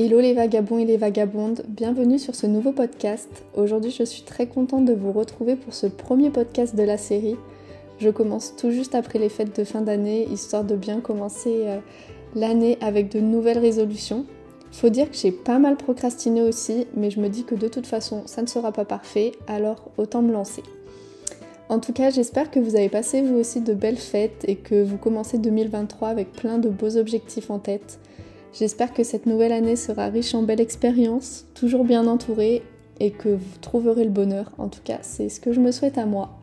Hello les vagabonds et les vagabondes, bienvenue sur ce nouveau podcast. Aujourd'hui je suis très contente de vous retrouver pour ce premier podcast de la série. Je commence tout juste après les fêtes de fin d'année, histoire de bien commencer euh, l'année avec de nouvelles résolutions. Faut dire que j'ai pas mal procrastiné aussi, mais je me dis que de toute façon ça ne sera pas parfait, alors autant me lancer. En tout cas, j'espère que vous avez passé vous aussi de belles fêtes et que vous commencez 2023 avec plein de beaux objectifs en tête. J'espère que cette nouvelle année sera riche en belles expériences, toujours bien entourée et que vous trouverez le bonheur. En tout cas, c'est ce que je me souhaite à moi.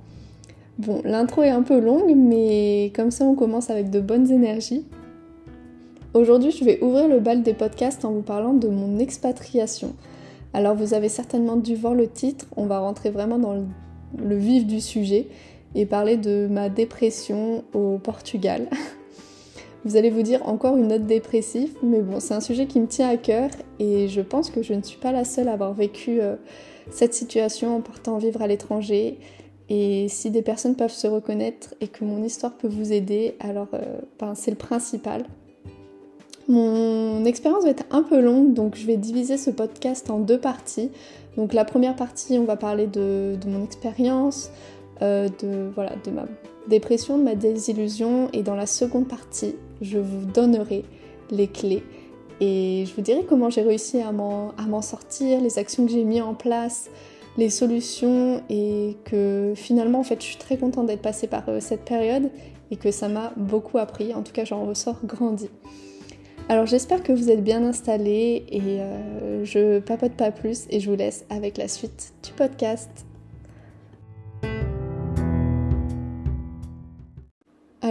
Bon, l'intro est un peu longue, mais comme ça on commence avec de bonnes énergies. Aujourd'hui, je vais ouvrir le bal des podcasts en vous parlant de mon expatriation. Alors vous avez certainement dû voir le titre, on va rentrer vraiment dans le vif du sujet et parler de ma dépression au Portugal. Vous allez vous dire encore une note dépressive, mais bon, c'est un sujet qui me tient à cœur et je pense que je ne suis pas la seule à avoir vécu euh, cette situation en partant vivre à l'étranger. Et si des personnes peuvent se reconnaître et que mon histoire peut vous aider, alors euh, ben, c'est le principal. Mon expérience va être un peu longue, donc je vais diviser ce podcast en deux parties. Donc la première partie, on va parler de, mon expérience, euh, de, voilà, de ma dépression, ma désillusion, et dans la seconde partie, je vous donnerai les clés et je vous dirai comment j'ai réussi à m'en sortir, les actions que j'ai mis en place, les solutions et que finalement en fait je suis très contente d'être passée par euh, cette période et que ça m'a beaucoup appris, en tout cas j'en ressors grandi. Alors j'espère que vous êtes bien installés et euh, je papote pas plus et je vous laisse avec la suite du podcast.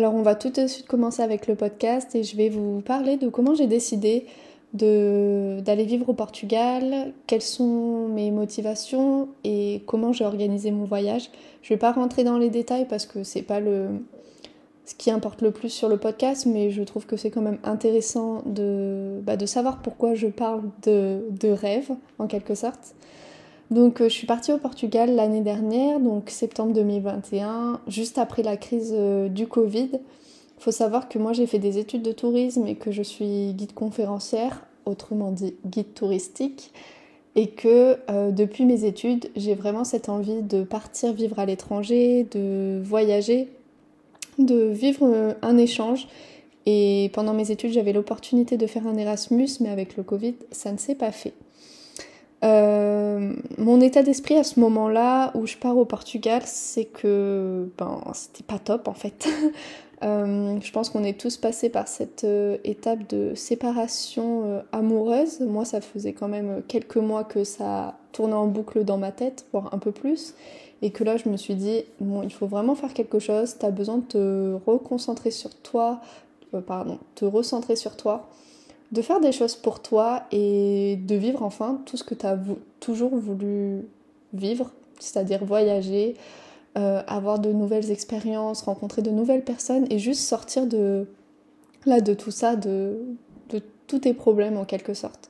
Alors on va tout de suite commencer avec le podcast et je vais vous parler de comment j'ai décidé d'aller vivre au Portugal, quelles sont mes motivations et comment j'ai organisé mon voyage. Je vais pas rentrer dans les détails parce que c'est pas le ce qui importe le plus sur le podcast, mais je trouve que c'est quand même intéressant de, bah, de savoir pourquoi je parle de, de rêve en quelque sorte. Donc euh, je suis partie au Portugal l'année dernière, donc septembre 2021, juste après la crise euh, du Covid. Il faut savoir que moi j'ai fait des études de tourisme et que je suis guide conférencière, autrement dit guide touristique, et que euh, depuis mes études j'ai vraiment cette envie de partir vivre à l'étranger, de voyager, de vivre un échange. Et pendant mes études j'avais l'opportunité de faire un Erasmus, mais avec le Covid ça ne s'est pas fait. Euh, mon état d'esprit à ce moment-là où je pars au Portugal, c'est que ben c'était pas top en fait. Euh, je pense qu'on est tous passés par cette euh, étape de séparation amoureuse. Moi, ça faisait quand même quelques mois que ça tournait en boucle dans ma tête, voire un peu plus. Et que là, je me suis dit, bon, il faut vraiment faire quelque chose. Tu as besoin de te reconcentrer sur toi, pardon, te recentrer sur toi de faire des choses pour toi et de vivre enfin tout ce que tu as toujours voulu vivre, c'est-à-dire voyager, euh, avoir de nouvelles expériences, rencontrer de nouvelles personnes et juste sortir de là de tout ça, de, tous tes problèmes en quelque sorte.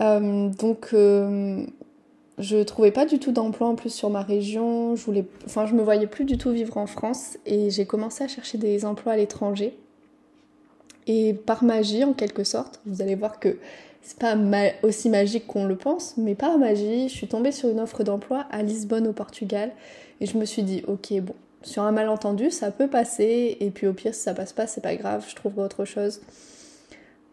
Euh, donc euh, je trouvais pas du tout d'emploi en plus sur ma région, je voulais je me voyais plus du tout vivre en France et j'ai commencé à chercher des emplois à l'étranger. Et par magie, en quelque sorte, vous allez voir que c'est pas aussi magique qu'on le pense, mais par magie, je suis tombée sur une offre d'emploi à Lisbonne au Portugal. Et je me suis dit, ok, bon, sur un malentendu, ça peut passer, et puis au pire, si ça passe pas, c'est pas grave, je trouverai autre chose.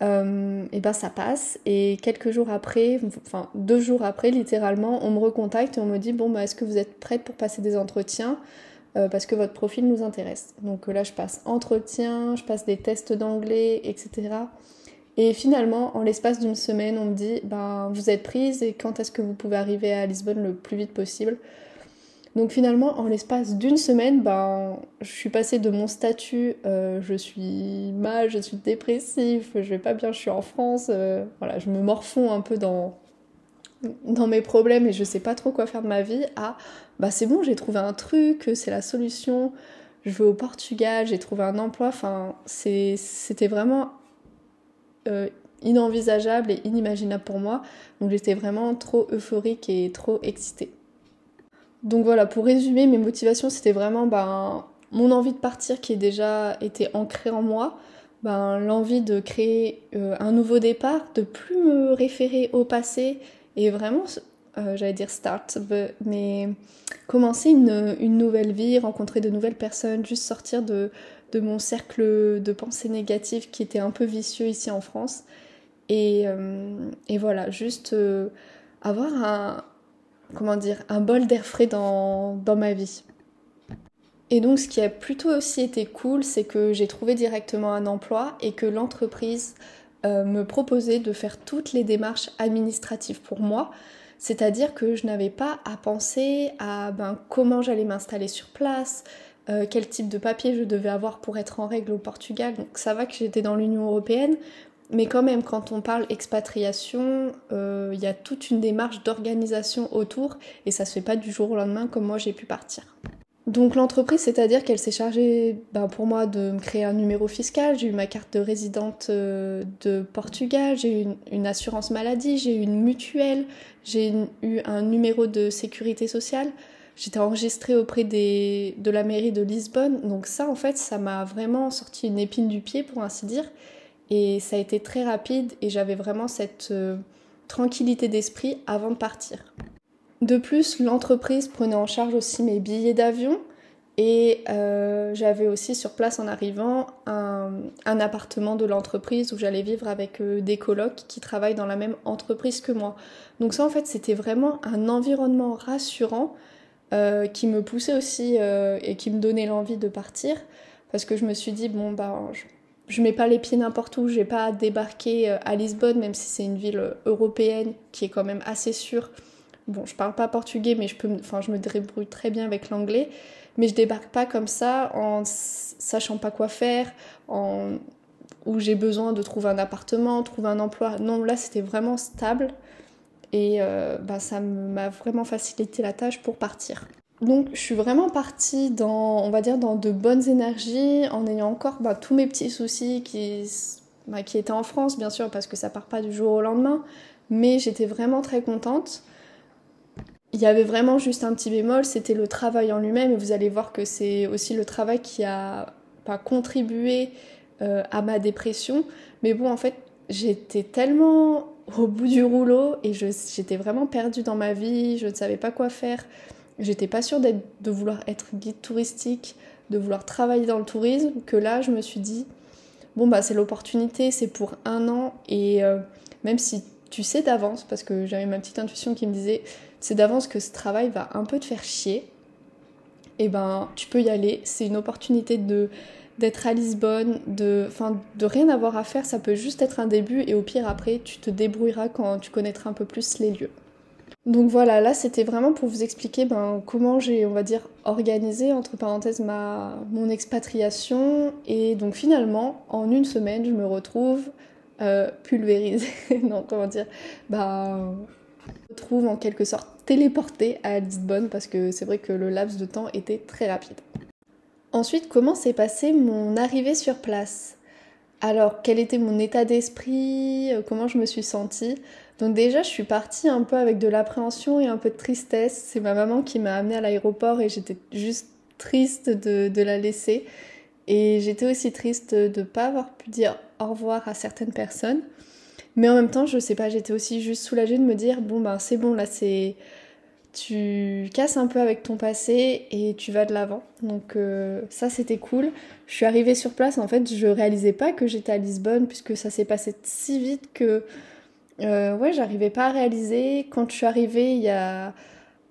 Euh, et ben ça passe, et quelques jours après, enfin deux jours après, littéralement, on me recontacte et on me dit, bon, bah, est-ce que vous êtes prête pour passer des entretiens? Parce que votre profil nous intéresse. Donc là, je passe entretien, je passe des tests d'anglais, etc. Et finalement, en l'espace d'une semaine, on me dit ben, vous êtes prise et quand est-ce que vous pouvez arriver à Lisbonne le plus vite possible? Donc finalement, en l'espace d'une semaine, ben, je suis passée de mon statut euh, je suis mal, je suis dépressif, je vais pas bien, je suis en France, euh, voilà, je me morfonds un peu dans, dans mes problèmes et je sais pas trop quoi faire de ma vie à bah c'est bon, j'ai trouvé un truc, c'est la solution, je vais au Portugal, j'ai trouvé un emploi, enfin c'était vraiment euh, inenvisageable et inimaginable pour moi, donc j'étais vraiment trop euphorique et trop excitée. Donc voilà, pour résumer, mes motivations c'était vraiment ben, mon envie de partir qui est déjà été ancrée en moi, ben, l'envie de créer un nouveau départ, de plus me référer au passé et vraiment, j'allais dire start, mais commencer une, nouvelle vie, rencontrer de nouvelles personnes, juste sortir de, mon cercle de pensée négative qui était un peu vicieux ici en France. Et, et voilà, juste avoir un, comment dire, un bol d'air frais dans ma vie. Et donc ce qui a plutôt aussi été cool, c'est que j'ai trouvé directement un emploi et que l'entreprise euh, me proposait de faire toutes les démarches administratives pour moi. C'est-à-dire que je n'avais pas à penser à ben, comment j'allais m'installer sur place, euh, quel type de papier je devais avoir pour être en règle au Portugal. Donc ça va que j'étais dans l'Union européenne, mais quand même, quand on parle expatriation, euh, il y a toute une démarche d'organisation autour et ça se fait pas du jour au lendemain comme moi j'ai pu partir. Donc l'entreprise, c'est-à-dire qu'elle s'est chargée ben, pour moi de me créer un numéro fiscal, j'ai eu ma carte de résidente euh, de Portugal, j'ai eu une, assurance maladie, j'ai eu une mutuelle, j'ai eu un numéro de sécurité sociale, j'étais enregistrée auprès des, de la mairie de Lisbonne, donc ça en fait ça m'a vraiment sorti une épine du pied pour ainsi dire. Et ça a été très rapide. Et j'avais vraiment cette euh, tranquillité d'esprit avant de partir. De plus, l'entreprise prenait en charge aussi mes billets d'avion et euh, j'avais aussi sur place en arrivant un, appartement de l'entreprise où j'allais vivre avec euh, des colocs qui travaillent dans la même entreprise que moi. Donc ça en fait c'était vraiment un environnement rassurant qui me poussait aussi et qui me donnait l'envie de partir parce que je me suis dit bon bah je mets pas les pieds n'importe où, j'ai pas débarqué euh, à Lisbonne, même si c'est une ville euh, européenne qui est quand même assez sûre. Bon, je parle pas portugais, mais je peux, enfin, je me débrouille très bien avec l'anglais. Mais je débarque pas comme ça en sachant pas quoi faire, en où j'ai besoin de trouver un appartement, trouver un emploi. Non, là c'était vraiment stable et euh, bah, ça m'a vraiment facilité la tâche pour partir. Donc je suis vraiment partie dans, on va dire, dans de bonnes énergies, en ayant encore bah, tous mes petits soucis qui, bah, qui étaient en France, bien sûr, parce que ça part pas du jour au lendemain, mais j'étais vraiment très contente. Il y avait vraiment juste un petit bémol, c'était le travail en lui-même, et vous allez voir que c'est aussi le travail qui a pas contribué euh, à ma dépression. Mais bon, en fait, j'étais tellement au bout du rouleau et j'étais vraiment perdue dans ma vie, je ne savais pas quoi faire. J'étais pas sûre de vouloir être guide touristique, de vouloir travailler dans le tourisme, que là je me suis dit, bon bah c'est l'opportunité, c'est pour un an, et euh, même si tu sais d'avance, parce que j'avais ma petite intuition qui me disait, c'est d'avance que ce travail va un peu te faire chier, et eh ben tu peux y aller, c'est une opportunité de d'être à Lisbonne, de, de rien avoir à faire, ça peut juste être un début et au pire après tu te débrouilleras quand tu connaîtras un peu plus les lieux. Donc voilà, là c'était vraiment pour vous expliquer ben, comment j'ai, on va dire, organisé, entre parenthèses, ma, mon expatriation. Et donc finalement, en une semaine, je me retrouve euh, pulvérisée, non, comment dire, ben, en quelque sorte téléportée à Lisbonne parce que c'est vrai que le laps de temps était très rapide. Ensuite, comment s'est passée mon arrivée sur place? Alors, quel était mon état d'esprit? Comment je me suis sentie? Donc déjà, je suis partie un peu avec de l'appréhension et un peu de tristesse. C'est ma maman qui m'a amenée à l'aéroport et j'étais juste triste de, la laisser. Et j'étais aussi triste de ne pas avoir pu dire au revoir à certaines personnes. Mais en même temps, je sais pas, j'étais aussi juste soulagée de me dire bon ben c'est bon là, c'est tu casses un peu avec ton passé et tu vas de l'avant. Donc euh, ça c'était cool. Je suis arrivée sur place, en fait, je réalisais pas que j'étais à Lisbonne puisque ça s'est passé si vite que euh, ouais, j'arrivais pas à réaliser. Quand je suis arrivée, il y a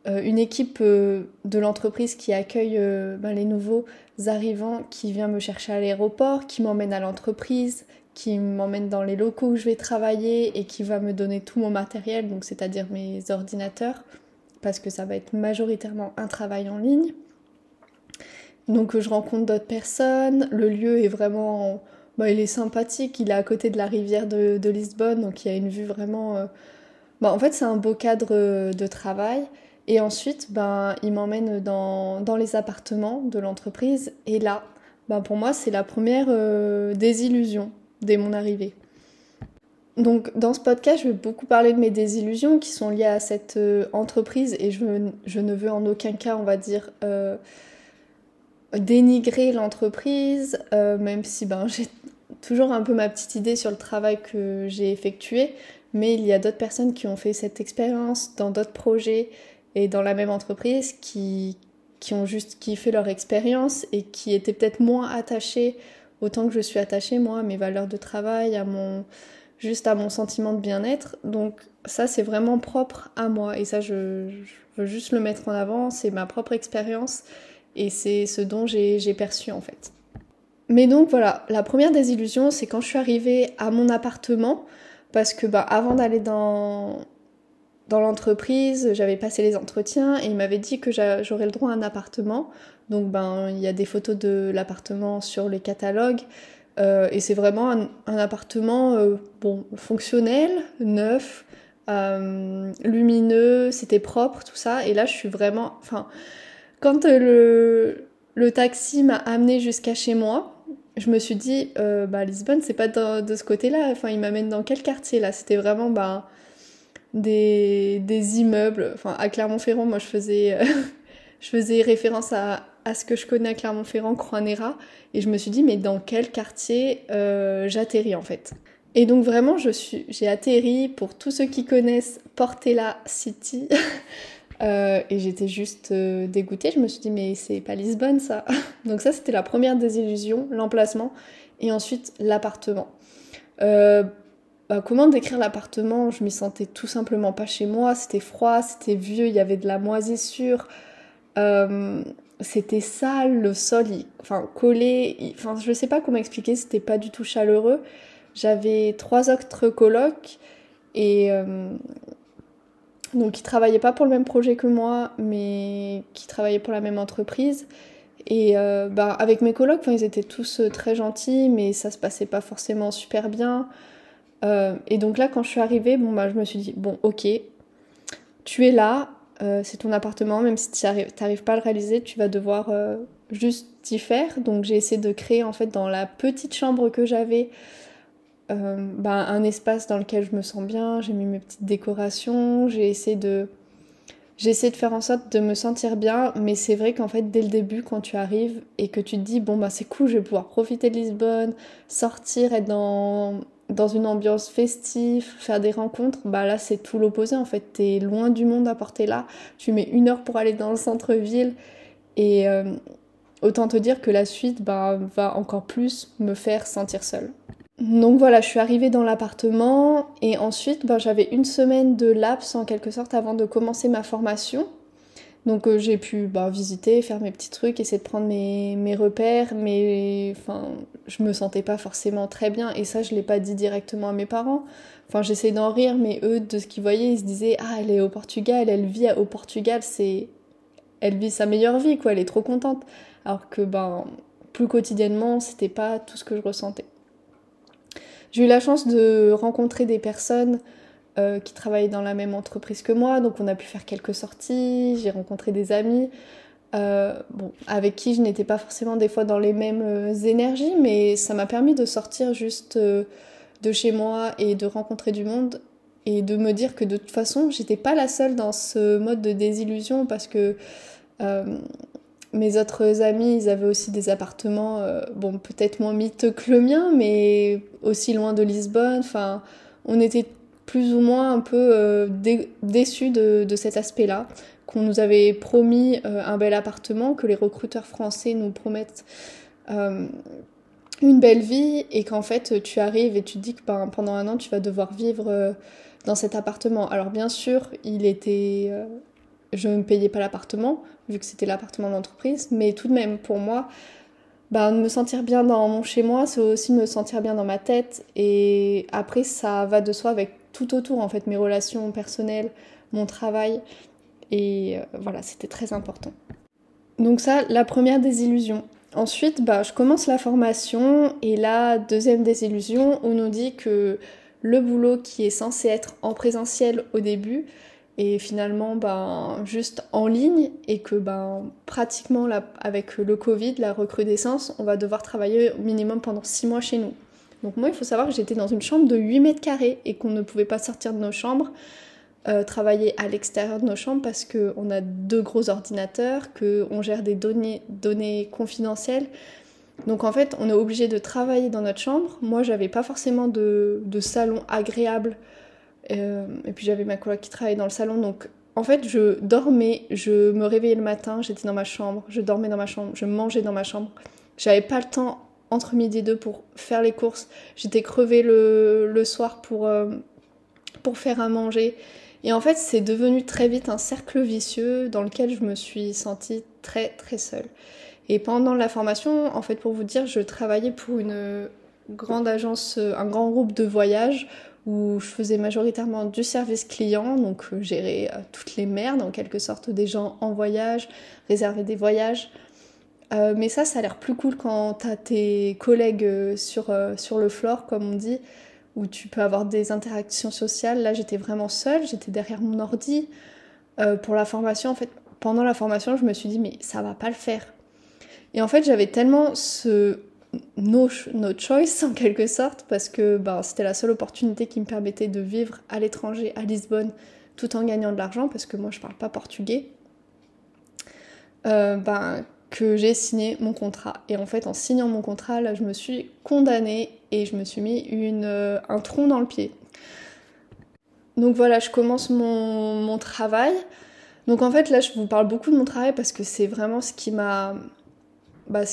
euh, une équipe de l'entreprise qui accueille ben, les nouveaux arrivants qui vient me chercher à l'aéroport, qui m'emmène à l'entreprise, qui m'emmène dans les locaux où je vais travailler et qui va me donner tout mon matériel, donc c'est-à-dire mes ordinateurs, parce que ça va être majoritairement un travail en ligne. Donc je rencontre d'autres personnes, le lieu est vraiment bah, il est sympathique, il est à côté de la rivière de, Lisbonne, donc il y a une vue vraiment... Euh, bah, en fait, c'est un beau cadre euh, de travail. Et ensuite, ben, il m'emmène dans, dans, les appartements de l'entreprise. Et là, ben, pour moi, c'est la première euh, désillusion dès mon arrivée. Donc dans ce podcast, je vais beaucoup parler de mes désillusions qui sont liées à cette entreprise et je, ne veux en aucun cas, on va dire, dénigrer l'entreprise, même si ben, j'ai toujours un peu ma petite idée sur le travail que j'ai effectué, mais il y a d'autres personnes qui ont fait cette expérience dans d'autres projets et dans la même entreprise qui, qui ont juste kiffé leur expérience et qui étaient peut-être moins attachées autant que je suis attachée moi à mes valeurs de travail, à mon juste à mon sentiment de bien-être. Donc ça c'est vraiment propre à moi et ça je, veux juste le mettre en avant, c'est ma propre expérience et c'est ce dont j'ai perçu en fait. Mais donc voilà, la première désillusion c'est quand je suis arrivée à mon appartement parce que bah, avant d'aller dans dans l'entreprise, j'avais passé les entretiens et il m'avait dit que j'aurais le droit à un appartement. Donc ben il y a des photos de l'appartement sur les catalogues euh, et c'est vraiment un, appartement euh, bon fonctionnel, neuf, euh, lumineux, c'était propre tout ça. Et là je suis vraiment, enfin quand le le taxi m'a amené jusqu'à chez moi, je me suis dit bah Lisbonne c'est pas de, ce côté-là. Enfin il m'amène dans quel quartier là? C'était vraiment bah des, des immeubles. Enfin, à Clermont-Ferrand, moi, je faisais, je faisais référence à, à, ce que je connais à Clermont-Ferrand, Croix-Néra. Et je me suis dit, mais dans quel quartier euh, j'atterris, en fait? Et donc, vraiment, j'ai atterri, pour tous ceux qui connaissent, Portela City. euh, et j'étais juste euh, dégoûtée. Je me suis dit, mais c'est pas Lisbonne, ça. donc, ça, c'était la première désillusion, l'emplacement. Et ensuite, l'appartement. Bah, comment décrire l'appartement? Je m'y sentais tout simplement pas chez moi. C'était froid, c'était vieux, il y avait de la moisissure. Euh, c'était sale, le sol, enfin collé. enfin, je sais pas comment expliquer. C'était pas du tout chaleureux. J'avais trois autres colocs et euh, donc ils travaillaient pas pour le même projet que moi, mais qui travaillaient pour la même entreprise. Et euh, bah, avec mes colocs, ils étaient tous très gentils, mais ça se passait pas forcément super bien. Euh, et donc là, quand je suis arrivée, bon, bah, je me suis dit, bon, ok, tu es là, euh, c'est ton appartement, même si tu n'arrives pas à le réaliser, tu vas devoir euh, juste y faire. Donc j'ai essayé de créer en fait dans la petite chambre que j'avais bah, un espace dans lequel je me sens bien. J'ai mis mes petites décorations, j'ai essayé de j'ai essayé de faire en sorte de me sentir bien, mais c'est vrai qu'en fait, dès le début, quand tu arrives et que tu te dis, bon, bah c'est cool, je vais pouvoir profiter de Lisbonne, sortir, être dans, dans une ambiance festive, faire des rencontres, bah là c'est tout l'opposé en fait. T'es loin du monde à porter là. Tu mets une heure pour aller dans le centre-ville et euh, autant te dire que la suite bah, va encore plus me faire sentir seule. Donc voilà, je suis arrivée dans l'appartement et ensuite bah, j'avais une semaine de laps en quelque sorte avant de commencer ma formation. Donc euh, j'ai pu bah, visiter, faire mes petits trucs, essayer de prendre mes, mes repères, mais enfin, je me sentais pas forcément très bien et ça je l'ai pas dit directement à mes parents. Enfin j'essayais d'en rire, mais eux de ce qu'ils voyaient, ils se disaient ah elle est au Portugal, elle vit au Portugal, c'est elle vit sa meilleure vie quoi, elle est trop contente. Alors que ben plus quotidiennement c'était pas tout ce que je ressentais. J'ai eu la chance de rencontrer des personnes euh, qui travaillent dans la même entreprise que moi, donc on a pu faire quelques sorties, j'ai rencontré des amis, euh, bon, avec qui je n'étais pas forcément des fois dans les mêmes euh, énergies, mais ça m'a permis de sortir juste de chez moi et de rencontrer du monde et de me dire que de toute façon j'étais pas la seule dans ce mode de désillusion parce que mes autres amis ils avaient aussi des appartements bon peut-être moins mythes que le mien mais aussi loin de Lisbonne. Enfin on était plus ou moins un peu euh, déçus de, cet aspect-là, qu'on nous avait promis euh, un bel appartement, que les recruteurs français nous promettent euh, une belle vie et qu'en fait tu arrives et tu te dis que ben, pendant un an tu vas devoir vivre dans cet appartement. Alors bien sûr, il était... je ne payais pas l'appartement, vu que c'était l'appartement d'entreprise, mais tout de même pour moi, ben, me sentir bien dans mon chez moi, c'est aussi me sentir bien dans ma tête. Et après, ça va de soi avec tout autour, en fait, mes relations personnelles, mon travail. Et euh, voilà, c'était très important. Donc ça, la première désillusion. Ensuite, bah, je commence la formation et la deuxième désillusion, on nous dit que le boulot qui est censé être en présentiel au début est finalement ben, juste en ligne et que ben, pratiquement avec le Covid, la recrudescence, on va devoir travailler au minimum pendant six mois chez nous. Donc moi, il faut savoir que j'étais dans une chambre de 8 mètres carrés et qu'on ne pouvait pas sortir de nos chambres, euh, travailler à l'extérieur de nos chambres parce qu'on a deux gros ordinateurs, qu'on gère des données, confidentielles. Donc en fait, on est obligé de travailler dans notre chambre. Moi, j'avais pas forcément de, de salon agréable. Euh, et puis j'avais ma coloc qui travaillait dans le salon. Donc en fait, je dormais, je me réveillais le matin, j'étais dans ma chambre, je dormais dans ma chambre, je mangeais dans ma chambre. J'avais pas le temps entre midi et deux pour faire les courses. J'étais crevée le, soir pour, euh, pour faire à manger. Et en fait, c'est devenu très vite un cercle vicieux dans lequel je me suis sentie très très seule. Et pendant la formation, en fait, pour vous dire, je travaillais pour une grande agence, un grand groupe de voyage où je faisais majoritairement du service client, donc euh, gérer euh, toutes les merdes en quelque sorte des gens en voyage, réserver des voyages. Euh, mais ça, ça a l'air plus cool quand t'as tes collègues sur, sur le floor, comme on dit, où tu peux avoir des interactions sociales. Là, j'étais vraiment seule, j'étais derrière mon ordi. pour la formation, en fait, pendant la formation, je me suis dit, mais ça va pas le faire. Et en fait, j'avais tellement ce no, no, choice en quelque sorte, parce que ben, c'était la seule opportunité qui me permettait de vivre à l'étranger, à Lisbonne, tout en gagnant de l'argent, parce que moi je parle pas portugais, euh, ben, que j'ai signé mon contrat. Et en fait, en signant mon contrat, là, je me suis condamnée et je me suis mis une, euh, un tronc dans le pied. Donc voilà, je commence mon, mon travail. Donc en fait, là, je vous parle beaucoup de mon travail parce que c'est vraiment ce qui m'a bah,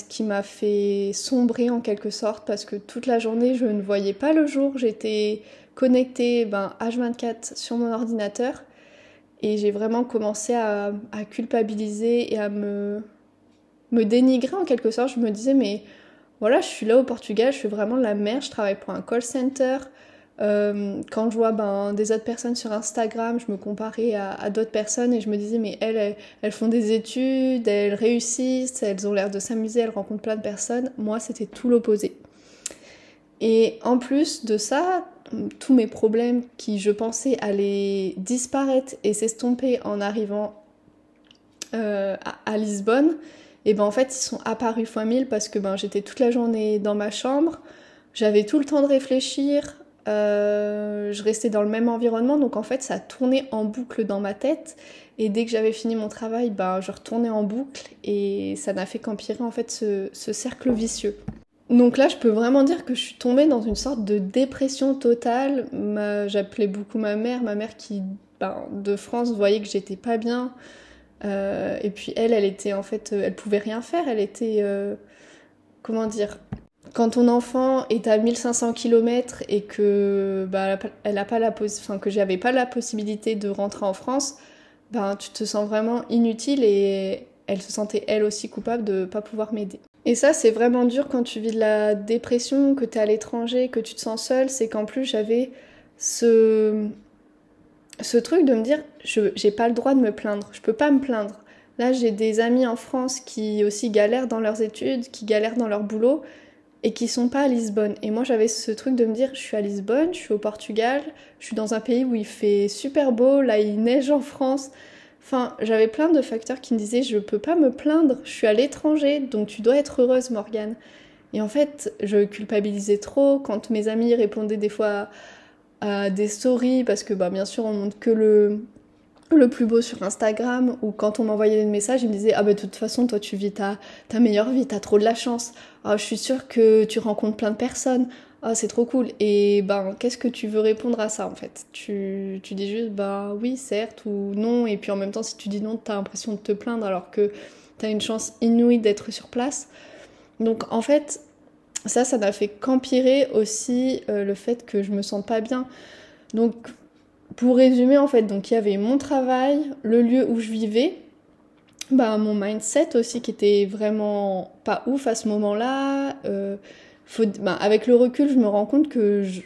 fait sombrer en quelque sorte parce que toute la journée je ne voyais pas le jour, j'étais connectée ben, H24 sur mon ordinateur et j'ai vraiment commencé à, culpabiliser et à me, me dénigrer en quelque sorte. Je me disais mais voilà, je suis là au Portugal, je suis vraiment la merde, je travaille pour un call center, euh, quand je vois ben, des autres personnes sur Instagram, je me comparais à, d'autres personnes et je me disais, mais elles, elles, font des études, elles réussissent, elles ont l'air de s'amuser, elles rencontrent plein de personnes. Moi, c'était tout l'opposé. Et en plus de ça, tous mes problèmes qui, je pensais, allaient disparaître et s'estomper en arrivant euh, à, Lisbonne, et ben en fait, ils sont apparus fois mille parce que ben, j'étais toute la journée dans ma chambre, j'avais tout le temps de réfléchir, euh, je restais dans le même environnement, donc en fait ça tournait en boucle dans ma tête. Et dès que j'avais fini mon travail, ben, je retournais en boucle et ça n'a fait qu'empirer en fait ce, cercle vicieux. Donc là, je peux vraiment dire que je suis tombée dans une sorte de dépression totale. J'appelais beaucoup ma mère, ma mère qui ben, de France voyait que j'étais pas bien. Euh, et puis elle, elle était en fait, elle pouvait rien faire. Elle était, euh, comment dire, quand ton enfant est à 1500 km et que bah, elle a pas la enfin, que j'avais pas la possibilité de rentrer en France, ben tu te sens vraiment inutile et elle se sentait elle aussi coupable de pas pouvoir m'aider. Et ça c'est vraiment dur quand tu vis de la dépression, que tu es à l'étranger, que tu te sens seule, c'est qu'en plus j'avais ce ce truc de me dire je j'ai pas le droit de me plaindre, je peux pas me plaindre. Là, j'ai des amis en France qui aussi galèrent dans leurs études, qui galèrent dans leur boulot et qui sont pas à Lisbonne. Et moi j'avais ce truc de me dire je suis à Lisbonne, je suis au Portugal, je suis dans un pays où il fait super beau, là il neige en France. Enfin, j'avais plein de facteurs qui me disaient je peux pas me plaindre, je suis à l'étranger, donc tu dois être heureuse Morgane. Et en fait, je culpabilisais trop quand mes amis répondaient des fois à des stories parce que bah bien sûr on montre que le le plus beau sur Instagram ou quand on m'envoyait des messages, ils me disaient Ah, bah, de toute façon, toi, tu vis ta, ta meilleure vie, t'as trop de la chance. Ah, je suis sûre que tu rencontres plein de personnes. Ah, c'est trop cool. Et ben, qu'est-ce que tu veux répondre à ça en fait? Tu, tu dis juste Bah oui, certes ou non. Et puis en même temps, si tu dis non, t'as l'impression de te plaindre alors que t'as une chance inouïe d'être sur place. Donc en fait, ça, ça n'a fait qu'empirer aussi euh, le fait que je me sente pas bien. Donc pour résumer, en fait, donc il y avait mon travail, le lieu où je vivais, bah, mon mindset aussi qui était vraiment pas ouf à ce moment-là. Euh, bah, avec le recul, je me rends compte que je,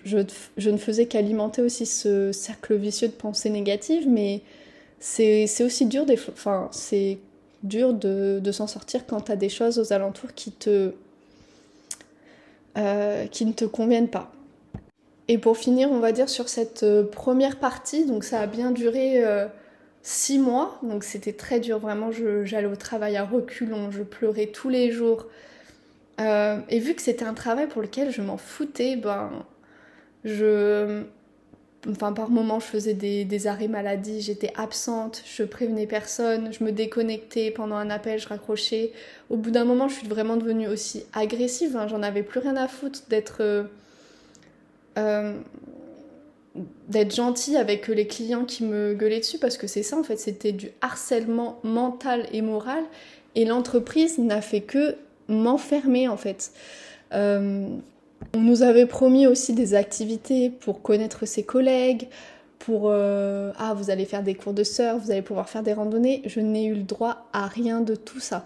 je, ne faisais qu'alimenter aussi ce cercle vicieux de pensées négatives, mais c'est aussi dur, des, enfin, c'est dur de, de s'en sortir quand tu as des choses aux alentours qui, te, euh, qui ne te conviennent pas. Et pour finir, on va dire sur cette euh, première partie, donc ça a bien duré euh, six mois, donc c'était très dur, vraiment, j'allais au travail à reculons, je pleurais tous les jours. Euh, et vu que c'était un travail pour lequel je m'en foutais, ben, je, enfin par moments je faisais des, arrêts maladie, j'étais absente, je prévenais personne, je me déconnectais pendant un appel, je raccrochais. Au bout d'un moment, je suis vraiment devenue aussi agressive, hein. j'en avais plus rien à foutre d'être euh, euh, d'être gentille avec les clients qui me gueulaient dessus parce que c'est ça en fait, c'était du harcèlement mental et moral et l'entreprise n'a fait que m'enfermer en fait. Euh, on nous avait promis aussi des activités pour connaître ses collègues, pour euh, ah vous allez faire des cours de surf, vous allez pouvoir faire des randonnées. Je n'ai eu le droit à rien de tout ça.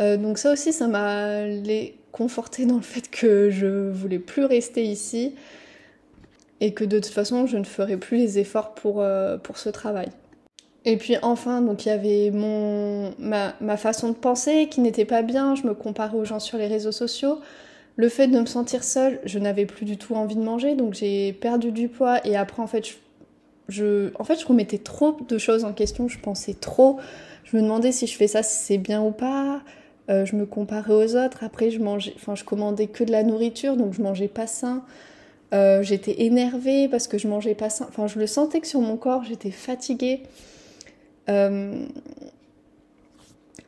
Euh, donc ça aussi, ça m'a conforté dans le fait que je voulais plus rester ici et que de toute façon, je ne ferai plus les efforts pour, euh, pour ce travail. Et puis enfin, donc il y avait mon, ma, ma façon de penser qui n'était pas bien, je me comparais aux gens sur les réseaux sociaux. Le fait de me sentir seule, je n'avais plus du tout envie de manger, donc j'ai perdu du poids et après en fait je, en fait je remettais trop de choses en question, je pensais trop, je me demandais si je fais ça, si c'est bien ou pas. Euh, je me comparais aux autres. Après, je mangeais, enfin, je commandais que de la nourriture, donc je mangeais pas sain. Euh, j'étais énervée parce que je mangeais pas sain. Enfin, je le sentais que sur mon corps, j'étais fatiguée. Euh,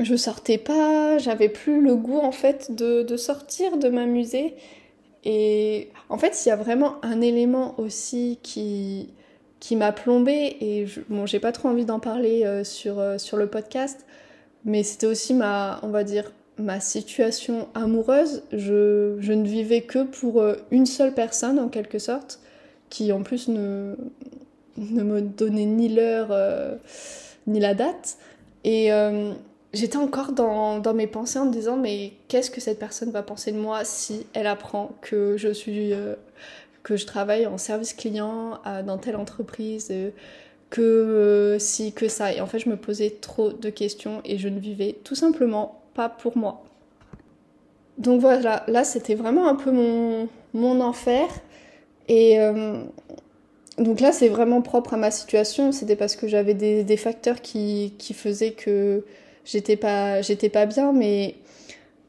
je sortais pas, j'avais plus le goût en fait de, sortir, de m'amuser. Et en fait, il y a vraiment un élément aussi qui, qui m'a plombée, et bon, j'ai pas trop envie d'en parler euh, sur, euh, sur le podcast, mais c'était aussi ma, on va dire, ma situation amoureuse. Je, je ne vivais que pour euh, une seule personne en quelque sorte, qui en plus ne, ne me donnait ni l'heure ni la date. Et j'étais encore dans, mes pensées en me disant mais qu'est-ce que cette personne va penser de moi si elle apprend que je suis euh, que je travaille en service client dans telle entreprise euh, que euh, si que ça. Et en fait je me posais trop de questions et je ne vivais tout simplement pas pour moi. Donc voilà là c'était vraiment un peu mon, mon enfer. Et donc là c'est vraiment propre à ma situation. C'était parce que j'avais des, des facteurs qui, qui faisaient que j'étais pas, bien, mais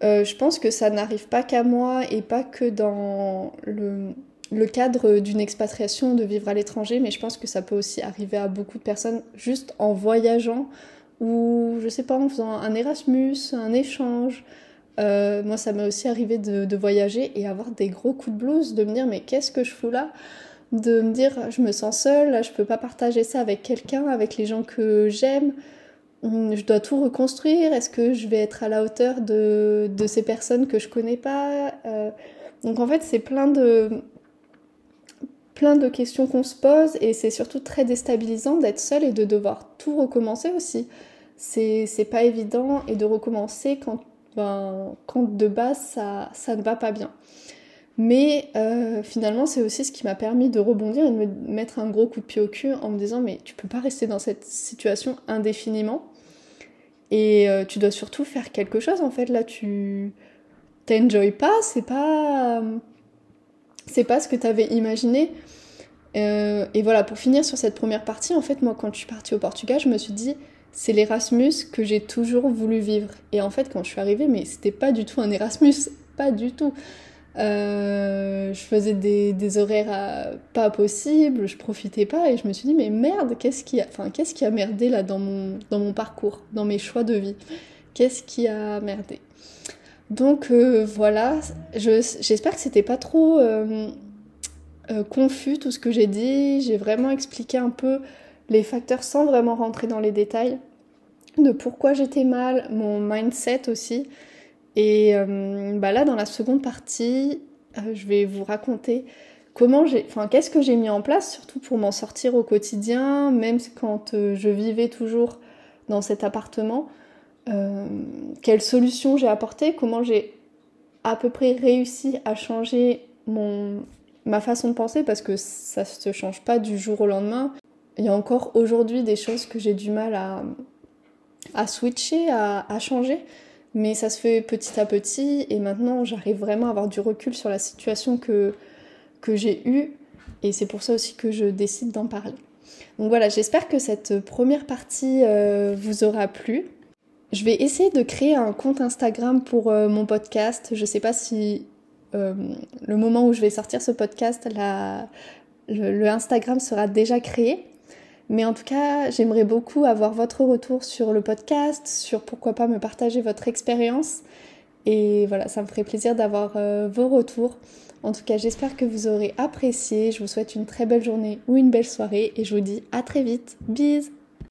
euh, je pense que ça n'arrive pas qu'à moi et pas que dans le, cadre d'une expatriation, de vivre à l'étranger, mais je pense que ça peut aussi arriver à beaucoup de personnes juste en voyageant ou, je sais pas, en faisant un Erasmus, un échange. Euh, moi, ça m'est aussi arrivé de, voyager et avoir des gros coups de blues, de me dire mais qu'est-ce que je fous là? De me dire je me sens seule, je peux pas partager ça avec quelqu'un, avec les gens que j'aime. Hum, je dois tout reconstruire Est-ce que je vais être à la hauteur de, de ces personnes que je connais pas euh, Donc en fait, c'est plein de, plein de questions qu'on se pose et c'est surtout très déstabilisant d'être seul et de devoir tout recommencer aussi. C'est pas évident et de recommencer quand, ben, quand de base ça, ça ne va pas bien. Mais euh, finalement, c'est aussi ce qui m'a permis de rebondir et de me mettre un gros coup de pied au cul en me disant mais tu peux pas rester dans cette situation indéfiniment et euh, tu dois surtout faire quelque chose en fait là tu t'enjoy pas, c'est pas c'est pas ce que tu avais imaginé. Euh, et voilà, pour finir sur cette première partie, en fait, moi, quand je suis partie au Portugal, je me suis dit, c'est l'Erasmus que j'ai toujours voulu vivre. Et en fait, quand je suis arrivée, mais c'était pas du tout un Erasmus, pas du tout. Euh, je faisais des, horaires euh, pas possibles, je profitais pas et je me suis dit mais merde, qu'est-ce qui a, enfin, qu'est-ce qui a merdé là dans mon, parcours, dans mes choix de vie? Qu'est-ce qui a merdé? Donc euh, voilà, j'espère que c'était pas trop confus tout ce que j'ai dit. J'ai vraiment expliqué un peu les facteurs sans vraiment rentrer dans les détails de pourquoi j'étais mal, mon mindset aussi. Et euh, bah là, dans la seconde partie, euh, je vais vous raconter comment j'ai, enfin, qu'est-ce que j'ai mis en place, surtout pour m'en sortir au quotidien, même quand euh, je vivais toujours dans cet appartement. quelles solutions j'ai apportées, comment j'ai à peu près réussi à changer mon, ma façon de penser, parce que ça ne se change pas du jour au lendemain. Il y a encore aujourd'hui des choses que j'ai du mal à, à switcher, à, à changer. Mais ça se fait petit à petit et maintenant j'arrive vraiment à avoir du recul sur la situation que, j'ai eue et c'est pour ça aussi que je décide d'en parler. Donc voilà, j'espère que cette première partie euh, vous aura plu. Je vais essayer de créer un compte Instagram pour euh, mon podcast. Je sais pas si euh, le moment où je vais sortir ce podcast, le, Instagram sera déjà créé. Mais en tout cas, j'aimerais beaucoup avoir votre retour sur le podcast, sur pourquoi pas me partager votre expérience. Et voilà, ça me ferait plaisir d'avoir euh, vos retours. En tout cas, j'espère que vous aurez apprécié. Je vous souhaite une très belle journée ou une belle soirée et je vous dis à très vite. Bise